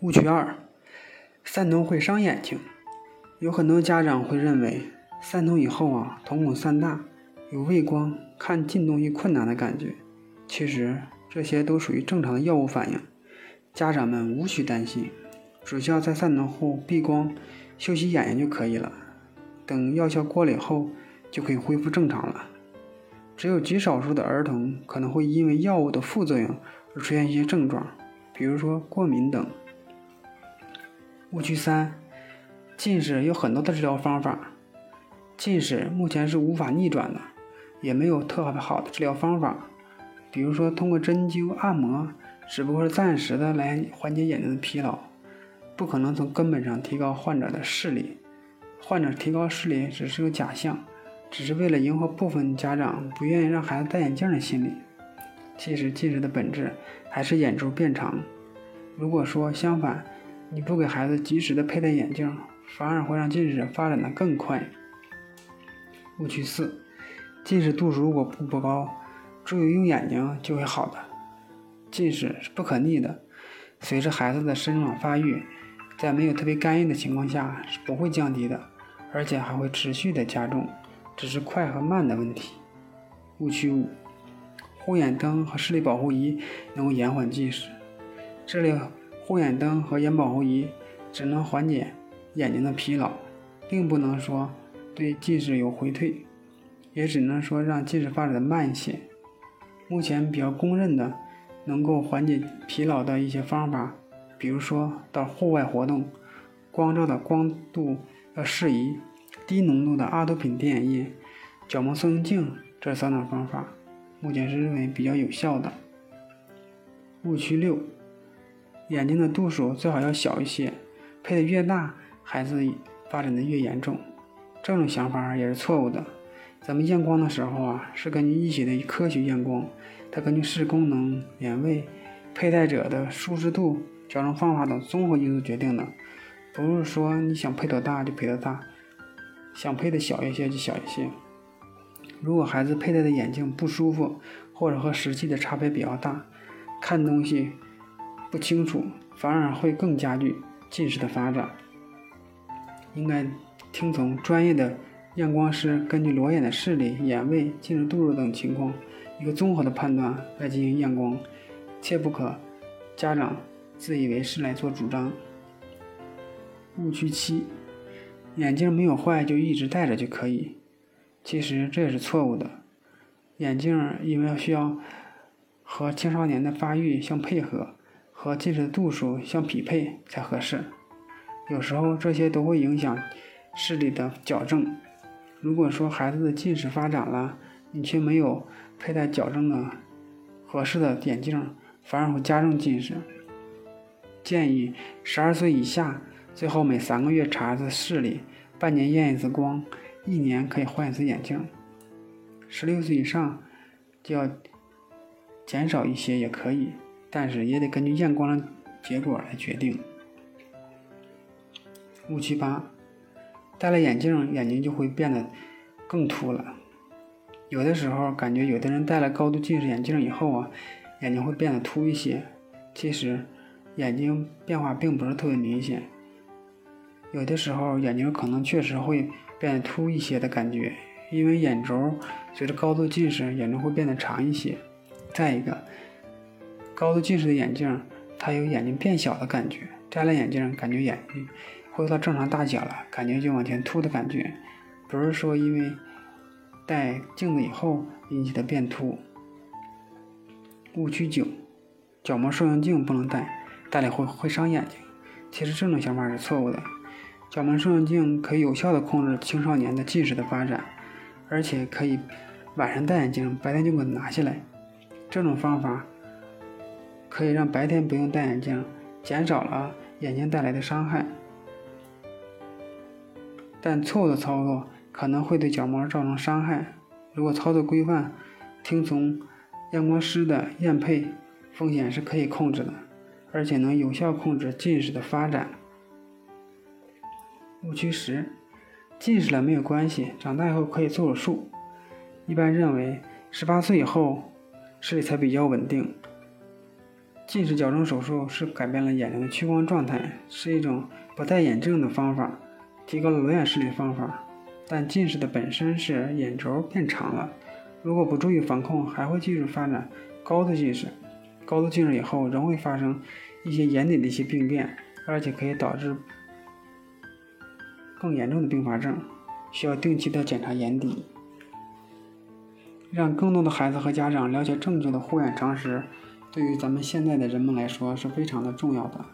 误区二：散瞳会伤眼睛。有很多家长会认为，散瞳以后啊，瞳孔散大，有畏光、看近东西困难的感觉。其实这些都属于正常的药物反应，家长们无需担心，只需要在散瞳后避光休息眼睛就可以了。等药效过了以后，就可以恢复正常了。只有极少数的儿童可能会因为药物的副作用而出现一些症状，比如说过敏等。误区三：近视有很多的治疗方法，近视目前是无法逆转的，也没有特别好的治疗方法。比如说，通过针灸、按摩，只不过是暂时的来缓解眼睛的疲劳，不可能从根本上提高患者的视力。患者提高视力只是个假象，只是为了迎合部分家长不愿意让孩子戴眼镜的心理。其实，近视的本质还是眼周变长。如果说相反，你不给孩子及时的佩戴眼镜，反而会让近视发展的更快。误区四：近视度数如果不不高。注意用眼睛就会好的。近视是不可逆的，随着孩子的生长发育，在没有特别干预的情况下是不会降低的，而且还会持续的加重，只是快和慢的问题。误区五：护眼灯和视力保护仪能够延缓近视。这类护眼灯和眼保护仪只能缓解眼睛的疲劳，并不能说对近视有回退，也只能说让近视发展的慢一些。目前比较公认的能够缓解疲劳的一些方法，比如说到户外活动，光照的光度要适宜，低浓度的阿多品电眼液，角膜塑形镜这三种方法，目前是认为比较有效的。误区六：眼睛的度数最好要小一些，配的越大，孩子发展的越严重。这种想法也是错误的。咱们验光的时候啊，是根据医学的科学验光，它根据视功能、眼位、佩戴者的舒适度、矫正方法等综合因素决定的，不是说你想配多大就配多大，想配的小一些就小一些。如果孩子佩戴的眼镜不舒服，或者和实际的差别比较大，看东西不清楚，反而会更加剧近视的发展。应该听从专业的。验光师根据裸眼的视力、眼位、近视度数等情况，一个综合的判断来进行验光，切不可家长自以为是来做主张。误区七：眼镜没有坏就一直戴着就可以，其实这也是错误的。眼镜因为需要和青少年的发育相配合，和近视度数相匹配才合适，有时候这些都会影响视力的矫正。如果说孩子的近视发展了，你却没有佩戴矫正的合适的眼镜，反而会加重近视。建议十二岁以下最好每三个月查一次视力，半年验一次光，一年可以换一次眼镜。十六岁以上就要减少一些也可以，但是也得根据验光的结果来决定。误区八。戴了眼镜，眼睛就会变得更凸了。有的时候感觉有的人戴了高度近视眼镜以后啊，眼睛会变得凸一些。其实眼睛变化并不是特别明显。有的时候眼睛可能确实会变得凸一些的感觉，因为眼轴随着高度近视，眼轴会变得长一些。再一个，高度近视的眼镜，它有眼睛变小的感觉。摘了眼镜，感觉眼睛。恢复到正常大小了，感觉就往前凸的感觉，不是说因为戴镜子以后引起的变凸。误区九，角膜塑形镜不能戴，戴了会会伤眼睛。其实这种想法是错误的。角膜塑形镜可以有效的控制青少年的近视的发展，而且可以晚上戴眼镜，白天就给它拿下来。这种方法可以让白天不用戴眼镜，减少了眼睛带来的伤害。但错误的操作可能会对角膜造成伤害。如果操作规范，听从验光师的验配，风险是可以控制的，而且能有效控制近视的发展。误区十：近视了没有关系，长大以后可以做手术。一般认为，十八岁以后视力才比较稳定，近视矫正手术是改变了眼睛的屈光状态，是一种不戴眼镜的方法，提高了裸眼视力的方法。但近视的本身是眼轴变长了，如果不注意防控，还会继续发展高度近视。高度近视以后，仍会发生一些眼底的一些病变，而且可以导致更严重的并发症，需要定期的检查眼底。让更多的孩子和家长了解正确的护眼常识。对于咱们现在的人们来说是非常的重要的。